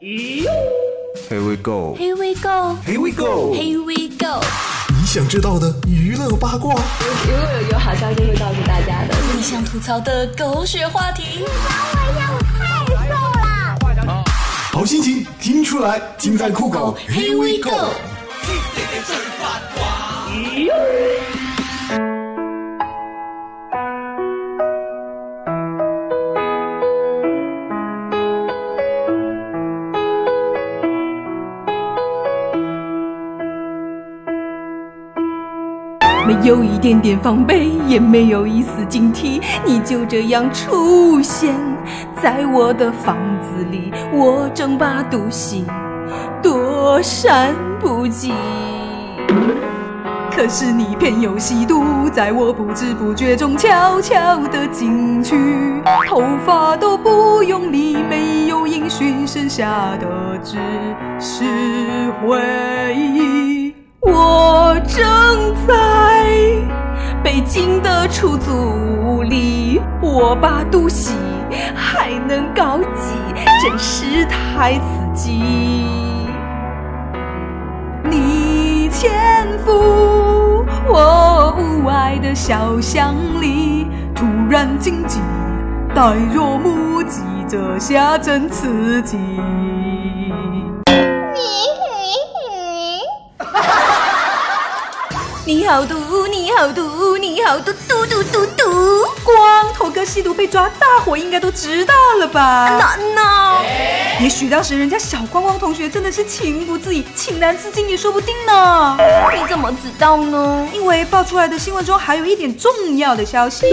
Here we go. Here we go. Here we go. Here we go. 你想知道的娱乐八卦，如果有有好消息会告诉大家的。你想吐槽的狗血话题，我太瘦了好心情听出来，尽在酷狗。Here we go。有一点点防备，也没有一丝警惕，你就这样出现在我的房子里，我正把毒吸，躲闪不及。可是你偏又吸毒，在我不知不觉中悄悄地进去，头发都不用理，没有音讯，剩下的只是回忆。我正在北京的出租里，我把毒吸，还能高级，真是太刺激。你潜伏我屋外的小巷里，突然惊悸，呆若木鸡，这下真刺激。你你好毒，你好毒，你好毒，毒毒毒毒！光头哥吸毒被抓，大伙应该都知道了吧？No No，也许当时人家小光光同学真的是情不自已，情难自禁也说不定呢。你怎么知道呢？因为爆出来的新闻中还有一点重要的消息。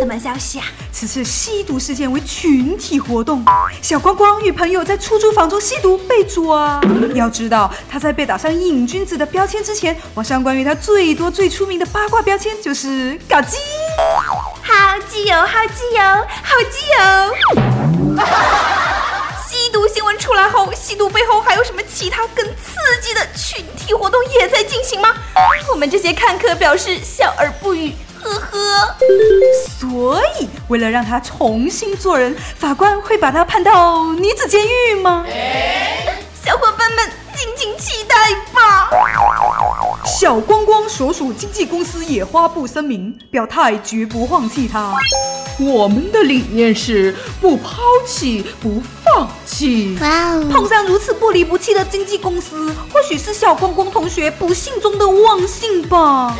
什么消息啊？此次吸毒事件为群体活动，小光光与朋友在出租房中吸毒被抓。要知道，他在被打上瘾君子的标签之前，网上关于他最多最出名的八卦标签就是“搞基”。好基友，好基友，好基友。吸毒新闻出来后，吸毒背后还有什么其他更刺激的群体活动也在进行吗？我们这些看客表示笑而不语，呵呵。所以，为了让他重新做人，法官会把他判到女子监狱吗？小伙伴们，敬请期待吧。小光光所属经纪公司野花布声明，表态绝不放弃他。我们的理念是不抛弃、不放弃。哇哦！碰上如此不离不弃的经纪公司，或许是小光光同学不幸中的万幸吧。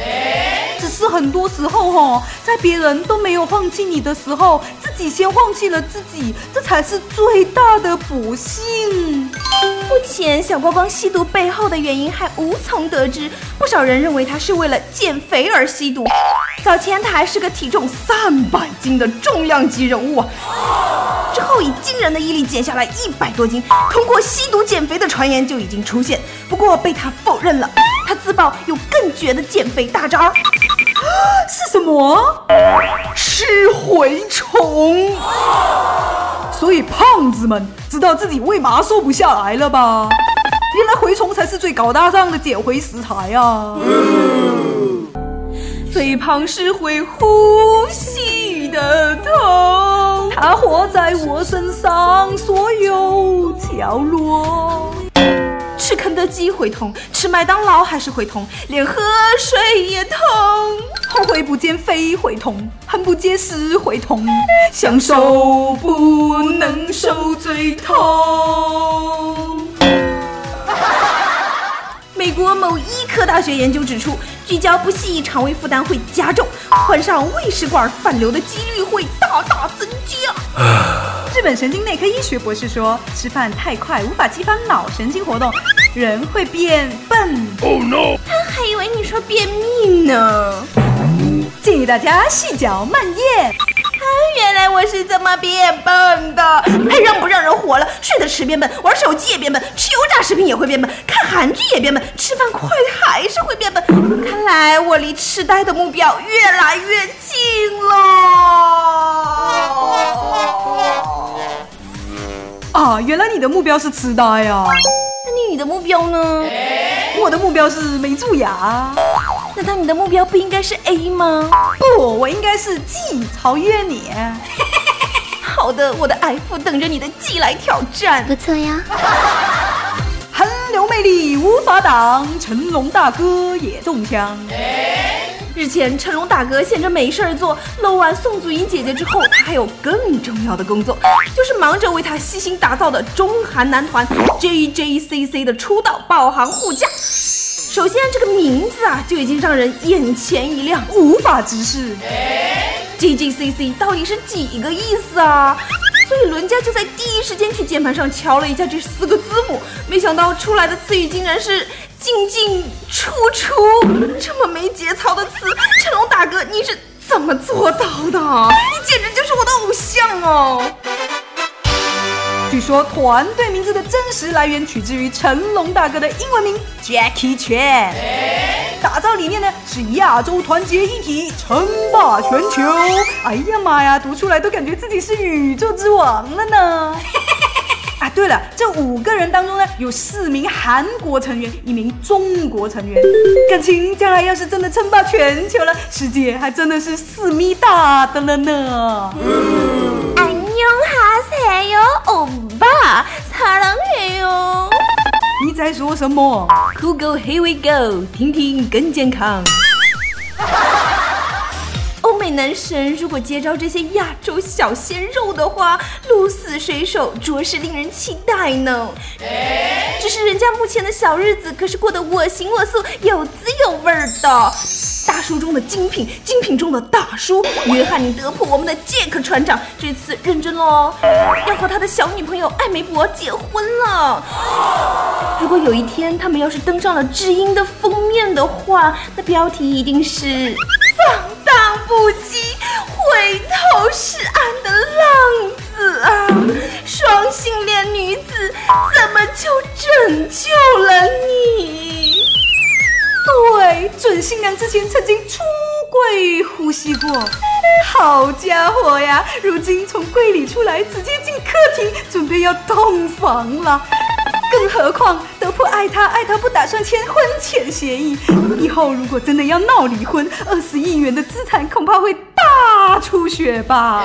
只是很多时候哈，在别人都没有放弃你的时候，自己先放弃了自己，这才是最大的不幸。目前小光光吸毒背后的原因还无从得知，不少人认为他是为了减肥而吸毒。早前他还是个体重三百斤的重量级人物啊，之后以惊人的毅力减下来一百多斤，通过吸毒减肥的传言就已经出现，不过被他否认了。他自曝有更绝的减肥大招，是什么？吃蛔虫。所以胖子们知道自己为嘛瘦不下来了吧？原来蛔虫才是最高大上的减肥食材啊！肥胖是会呼吸的痛，它活在我身上所有角落。吃肯德基会痛，吃麦当劳还是会痛，连喝水也痛。后悔不减肥会痛，恨不结食会痛，享受不能受最痛。美国某医科大学研究指出，聚焦不细肠胃负担会加重，患上胃食管反流的几率会大大增加。日本神经内科医学博士说，吃饭太快无法激发脑神经活动，人会变笨。Oh no！他还以为你说便秘呢。建议大家细嚼慢咽。啊，原来我是这么变笨的！还让不让人活了？睡得迟变笨，玩手机也变笨，吃油炸食品也会变笨，看韩剧也变笨，吃饭快还是会变笨。看来我离痴呆的目标越来越近了。啊，原来你的目标是痴呆啊！那你的目标呢？我的目标是没蛀牙。难道你的目标不应该是 A 吗？不，我应该是 G，超越你。好 好的，我的 F，等着你的 G 来挑战。不错呀。韩流魅力无法挡，成龙大哥也中枪。日前，成龙大哥闲着没事儿做，搂完宋祖英姐姐之后，他还有更重要的工作，就是忙着为他悉心打造的中韩男团 JJCC 的出道保航护驾。首先，这个名字啊就已经让人眼前一亮，无法直视。JJCC 到底是几个意思啊？所以伦家就在第一时间去键盘上敲了一下这四个字母，没想到出来的词语竟然是进进出出，这么没节操的词，成龙大哥你是怎么做到的？你简直就是我的偶像哦！据说团队名字的真实来源取自于成龙大哥的英文名 Jackie Chan，打造理念呢是亚洲团结一体，称霸全球。哎呀妈呀，读出来都感觉自己是宇宙之王了呢！啊，对了，这五个人当中呢，有四名韩国成员，一名中国成员。感情将来要是真的称霸全球了，世界还真的是四米大的了呢！安妞哈塞哟，欧巴，擦浪嘿哟。你在说什么？Cool go, here we go，听听更健康。欧美男神如果接招这些亚洲小鲜肉的话，鹿死谁手，着实令人期待呢。只是人家目前的小日子可是过得我行我素，有滋有味的。书中的精品，精品中的大叔，约翰尼德普，我们的杰克船长，这次认真喽，要和他的小女朋友艾梅博结婚了。如果有一天他们要是登上了知音的封面的话，那标题一定是放荡不羁、回头是岸的浪子啊！双性恋女子怎么就拯救了你？对，准新娘之前曾经出柜呼吸过。好家伙呀，如今从柜里出来，直接进客厅，准备要洞房了。更何况德普爱他，爱他不打算签婚前协议。以后如果真的要闹离婚，二十亿元的资产恐怕会大出血吧？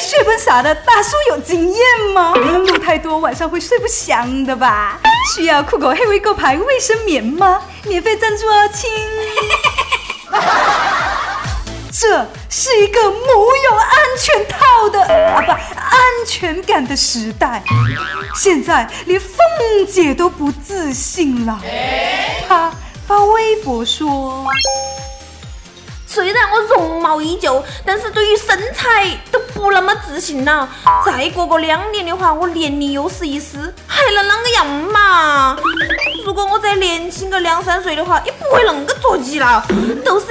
血本啥的，大叔有经验吗？路太多，晚上会睡不香的吧？需要酷狗黑威购牌卫生棉吗？免费赞助哦，亲。这是一个没有安全套的啊不安全感的时代，现在连凤姐都不自信了。她发微博说：“虽然我容貌依旧，但是对于身材都不那么自信了。再过个两年的话，我年龄又是一丝，还能啷个样嘛？如果我再年轻个两三岁的话，也不会恁个着急了。都是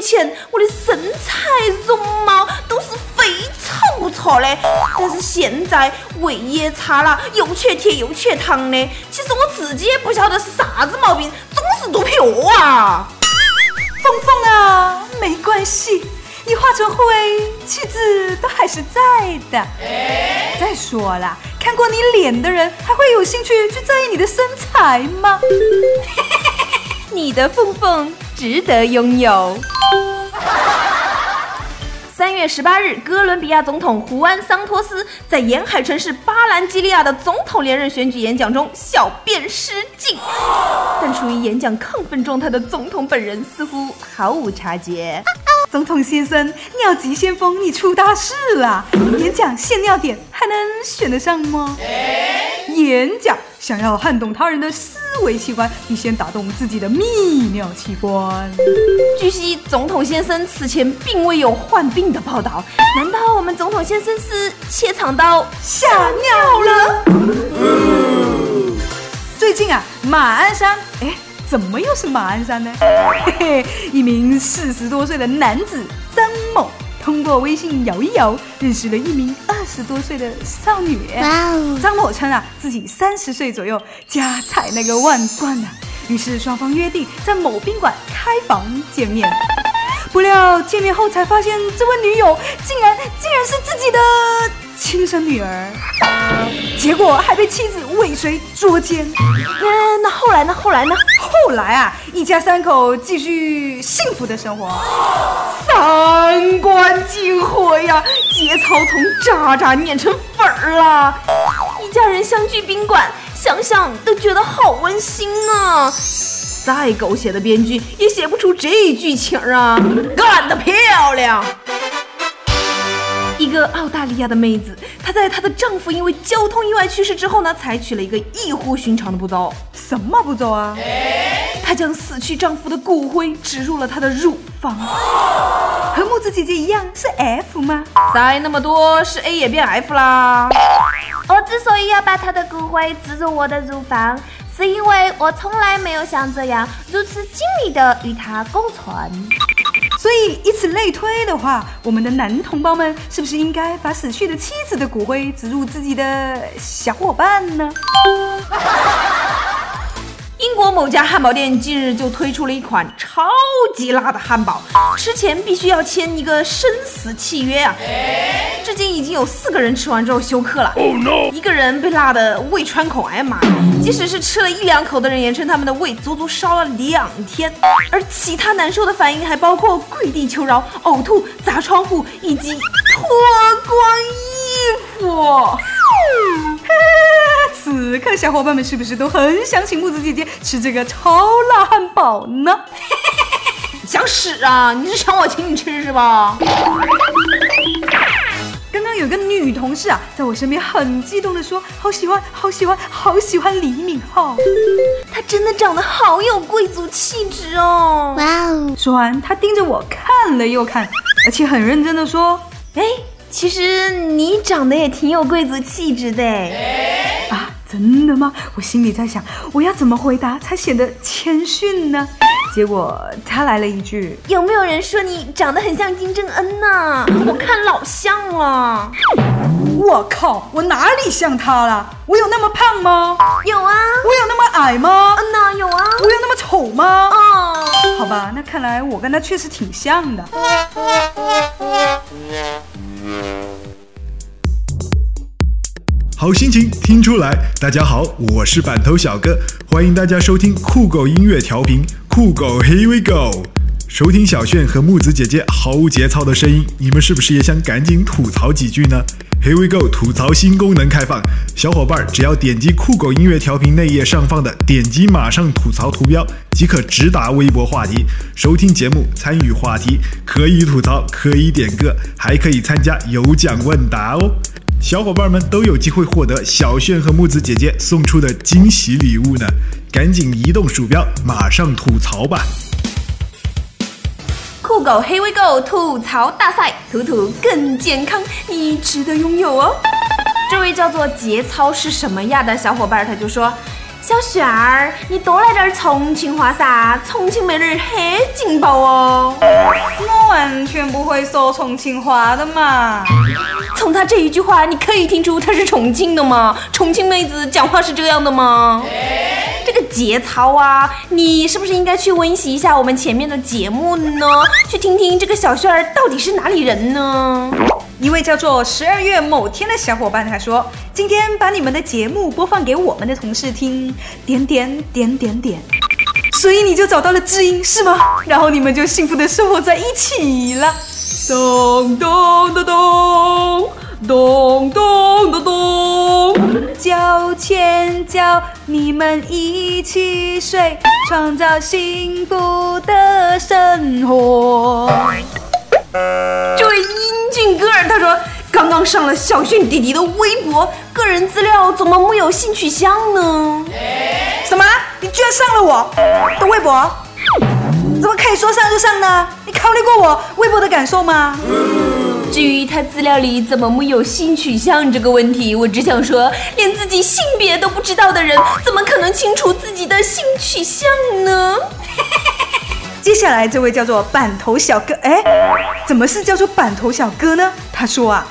一年前，我的身材容貌都是非常不错的，但是现在胃也差了，又缺铁又缺糖的。其实我自己也不晓得是啥子毛病，总是肚皮饿啊。峰峰啊，没关系，你化成灰，气质都还是在的。再说了，看过你脸的人还会有兴趣去在意你的身材吗？你的凤凤值得拥有。三月十八日，哥伦比亚总统胡安·桑托斯在沿海城市巴兰基利亚的总统连任选举演讲中小便失禁，但处于演讲亢奋状态的总统本人似乎毫无察觉。总统先生，尿急先锋，你出大事了！演讲限尿点还能选得上吗？演讲想要撼动他人的思维器官，必先打动自己的泌尿器官。据悉，总统先生此前并未有患病的报道，难道我们总统先生是切肠刀吓尿了？最近啊，马鞍山，哎。怎么又是马鞍山呢？嘿嘿，一名四十多岁的男子通过微信摇一摇，认识了一名二十多岁的少女。哇哦！张某称啊，自己三十岁左右，家财那个万贯呐。于是双方约定在某宾馆开房见面。不料见面后才发现，这位女友竟然竟然是自己的。亲生女儿，结果还被妻子尾随捉奸。那那后来呢？后来呢？后来啊，一家三口继续幸福的生活。三观尽毁呀，节操从渣渣碾成粉儿了。一家人相聚宾馆，想想都觉得好温馨啊。再狗血的编剧也写不出这剧情啊！干得漂亮！一个澳大利亚的妹子，她在她的丈夫因为交通意外去世之后呢，采取了一个异乎寻常的步骤。什么步骤啊？她将死去丈夫的骨灰植入了她的乳房。和木子姐姐一样是 F 吗？塞那么多是 A 也变 F 啦。我之所以要把她的骨灰植入我的乳房，是因为我从来没有像这样如此紧密的与她共存。所以以此类推的话，我们的男同胞们是不是应该把死去的妻子的骨灰植入自己的小伙伴呢？英国某家汉堡店近日就推出了一款超级辣的汉堡，吃前必须要签一个生死契约啊！至今已经有四个人吃完之后休克了，一个人被辣的胃穿孔，哎呀妈！即使是吃了一两口的人也称他们的胃足足烧了两天，而其他难受的反应还包括跪地求饶、呕吐、砸窗户以及脱光衣服。此刻，小伙伴们是不是都很想请木子姐姐吃这个超辣汉堡呢？想屎啊！你是想我请你吃是吧？刚刚有个女同事啊，在我身边很激动的说：“好喜欢，好喜欢，好喜欢李敏镐，她真的长得好有贵族气质哦！”哇哦！说完，她盯着我看了又看，而且很认真的说：“哎。”其实你长得也挺有贵族气质的啊！真的吗？我心里在想，我要怎么回答才显得谦逊呢？结果他来了一句：“有没有人说你长得很像金正恩呢？我看老像了。”我靠！我哪里像他了？我有那么胖吗？有啊。我有那么矮吗？嗯呐，有啊。我有那么丑吗？哦。好吧，那看来我跟他确实挺像的。好心情听出来，大家好，我是板头小哥，欢迎大家收听酷狗音乐调频，酷狗 Here We Go，收听小炫和木子姐姐毫无节操的声音，你们是不是也想赶紧吐槽几句呢？？Here We Go 吐槽新功能开放，小伙伴只要点击酷狗音乐调频内页上方的点击马上吐槽图标，即可直达微博话题，收听节目，参与话题，可以吐槽，可以点歌，还可以参加有奖问答哦。小伙伴们都有机会获得小炫和木子姐姐送出的惊喜礼物呢，赶紧移动鼠标，马上吐槽吧！狗 Here We Go 吐槽大赛，图图更健康，你值得拥有哦！这位叫做节操是什么呀的小伙伴，他就说。小雪儿，你多来点重庆话噻，重庆妹儿很劲爆哦。我完全不会说重庆话的嘛。从他这一句话，你可以听出他是重庆的吗？重庆妹子讲话是这样的吗？这个节操啊，你是不是应该去温习一下我们前面的节目呢？去听听这个小炫儿到底是哪里人呢？一位叫做十二月某天的小伙伴他说：“今天把你们的节目播放给我们的同事听，点点点点点，所以你就找到了知音是吗？然后你们就幸福的生活在一起了。咚咚咚咚咚咚咚咚，交钱交，你们一起睡，创造幸福的生活。”这位英俊哥儿，他说刚刚上了小炫弟弟的微博，个人资料怎么木有性取向呢？什么？你居然上了我的微博？怎么可以说上就上呢？你考虑过我微博的感受吗？至于他资料里怎么木有性取向这个问题，我只想说，连自己性别都不知道的人，怎么可能清楚自己的性取向呢？接下来这位叫做板头小哥，哎，怎么是叫做板头小哥呢？他说啊，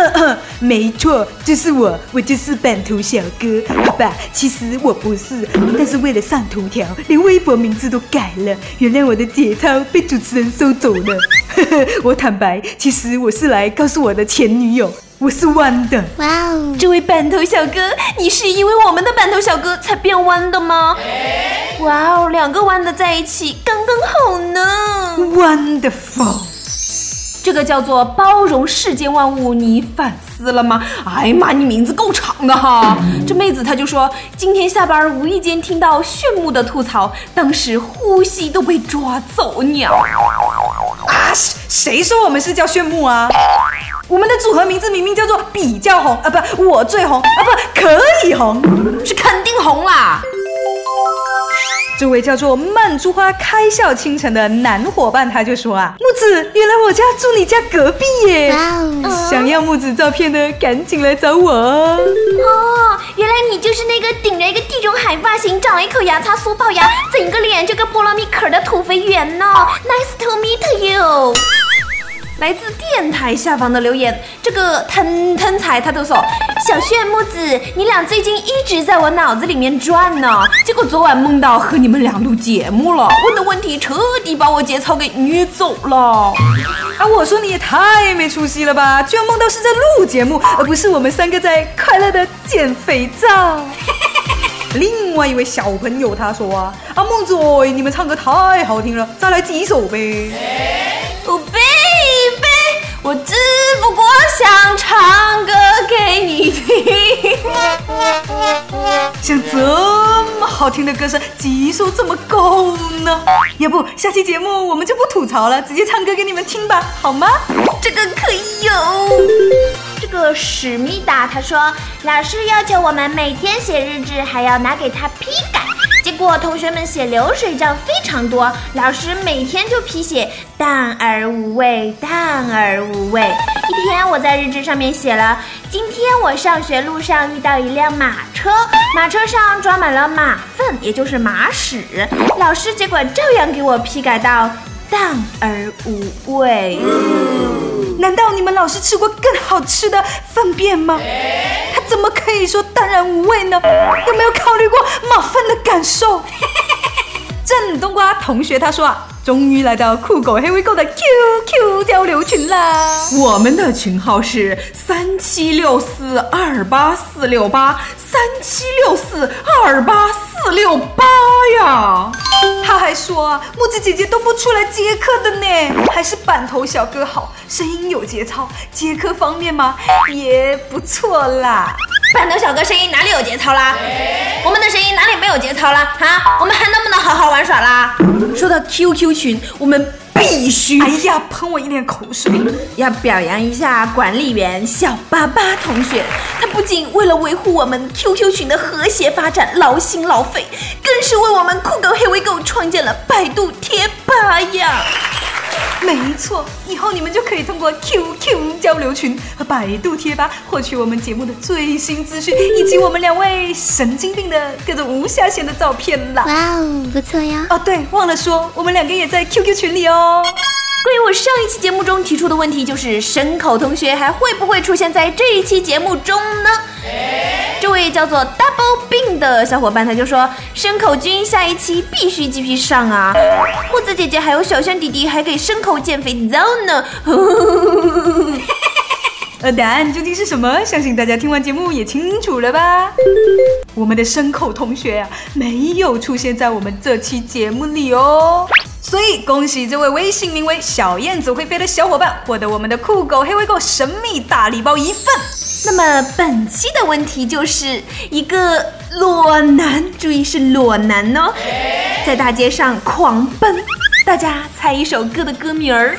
没错，就是我，我就是板头小哥，好吧？其实我不是，但是为了上头条，连微博名字都改了。原谅我的节操被主持人收走了。我坦白，其实我是来告诉我的前女友。我是弯的。哇哦，这位板头小哥，你是因为我们的板头小哥才变弯的吗？哇哦，两个弯的在一起刚刚好呢。Wonderful，这个叫做包容世间万物，你反思了吗？哎呀妈，你名字够长的哈！这妹子她就说，今天下班无意间听到炫目的吐槽，当时呼吸都被抓走鸟。啊，谁谁说我们是叫炫目啊？我们的组合名字明明叫做比较红啊，不，我最红啊，不可以红。是肯定红啦！这位叫做曼珠花开笑倾城的男伙伴，他就说啊，木子，原来我家住你家隔壁耶！哇哦，想要木子照片的，赶紧来找我哦。哦，原来你就是那个顶着一个地中海发型，长了一口牙擦苏龅牙，整个脸就跟菠萝蜜壳的土肥圆呢。Nice to meet you。来自电台下方的留言，这个腾腾才他都说，小炫木子，你俩最近一直在我脑子里面转呢。结果昨晚梦到和你们俩录节目了，问的问题彻底把我节操给虐走了。啊，我说你也太没出息了吧！居然梦到是在录节目，而不是我们三个在快乐的捡肥皂。另外一位小朋友他说啊，啊梦子，你们唱歌太好听了，再来几首呗。哦，baby，我只不过想唱歌给你听。像这么好听的歌声，级数这么高呢？要不下期节目我们就不吐槽了，直接唱歌给你们听吧，好吗？这个可以有。这个史密达他说，老师要求我们每天写日志，还要拿给他批改。结果同学们写流水账非常多，老师每天就批写淡而无味，淡而无味。一天我在日志上面写了，今天我上学路上遇到一辆马车，马车上装满了马粪，也就是马屎。老师结果照样给我批改到淡而无味。难道你们老师吃过更好吃的粪便吗？他怎么可以说淡然无味呢？有没有考虑过马粪的感受？正冬瓜同学他说啊，终于来到酷狗黑微购的 QQ 交流群啦。我们的群号是三七六四二八四六八三七六四二八四六八呀。他还说啊，木子姐姐都不出来接客的呢，还是板头小哥好，声音有节操，接客方面嘛也不错啦。板头小哥声音哪里有节操啦？我们的声音哪里没有节操啦？哈，我们还能不能好好玩耍啦？说到 QQ 群，我们必须哎呀，喷我一脸口水。要表扬一下管理员小巴巴同学，他不仅为了维护我们 QQ 群的和谐发展劳心劳肺，更是为我们酷狗黑微狗创建了百度贴吧呀。没错，以后你们就可以通过 QQ 交流群和百度贴吧获取我们节目的最新资讯，以及我们两位神经病的各种无下限的照片啦。哇哦，不错呀！哦，对，忘了说，我们两个也在 QQ 群里哦。关于我上一期节目中提出的问题，就是牲口同学还会不会出现在这一期节目中呢？这位叫做 Double Bin 的小伙伴他就说，牲口君下一期必须继续上啊！木子姐姐还有小轩弟弟还给牲口减肥皂呢。而答案究竟是什么？相信大家听完节目也清楚了吧？我们的牲口同学啊，没有出现在我们这期节目里哦。所以恭喜这位微信名为“小燕子会飞”的小伙伴，获得我们的酷狗黑微购神秘大礼包一份。那么本期的问题就是一个裸男，注意是裸男哦，在大街上狂奔，大家猜一首歌的歌名儿。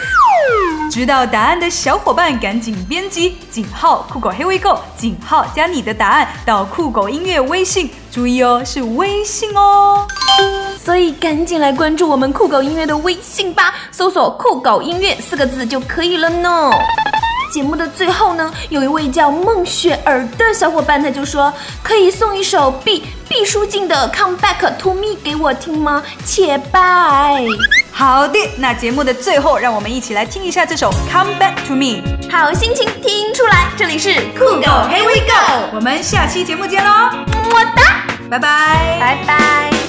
知道答案的小伙伴赶紧编辑井号酷狗黑微购井号加你的答案到酷狗音乐微信，注意哦，是微信哦。所以赶紧来关注我们酷狗音乐的微信吧，搜索“酷狗音乐”四个字就可以了呢。节目的最后呢，有一位叫孟雪儿的小伙伴，他就说可以送一首毕毕书尽的《Come Back to Me》给我听吗？且拜。好的那节目的最后让我们一起来听一下这首 come back to me 好心情听出来这里是酷狗 here we go 我们下期节目见喽。么么哒拜拜。拜拜。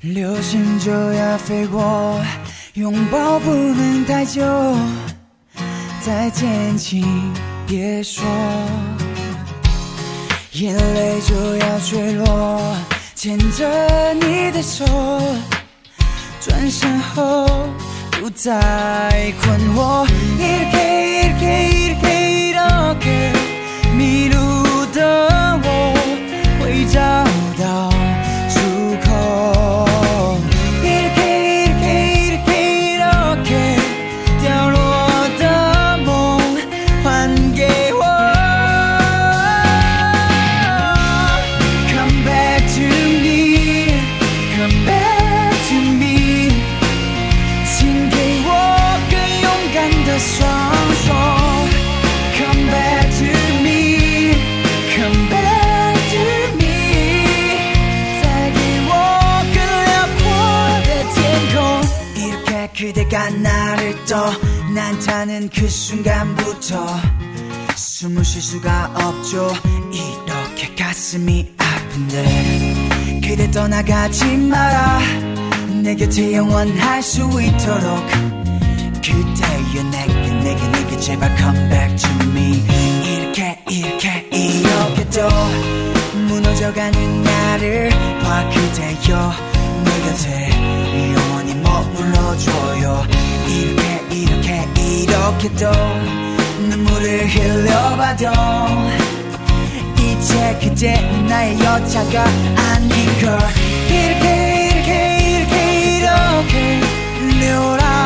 流星就要飞过拥抱不能太久。再见请别说，眼泪就要坠落，牵着你的手，转身后不再困惑。이렇게이렇게이렇게이렇게迷路的我会找 타는 그 순간부터 숨을 쉴 수가 없죠. 이렇게 가슴이 아픈데 그대 떠나가지 마라. 내 곁에 영원할 수 있도록 그대여 내게 내게 내게 제발 come back to me. 이렇게 이렇게 이렇게 또 무너져가는 나를 봐 그대여 내 곁에 영원히 머물러줘요. 이렇게 부족해도 눈물을 흘려봐도 이제 그제 나의 여자가 아닌 걸. 이렇게 이렇게 이렇게 이렇게 내오라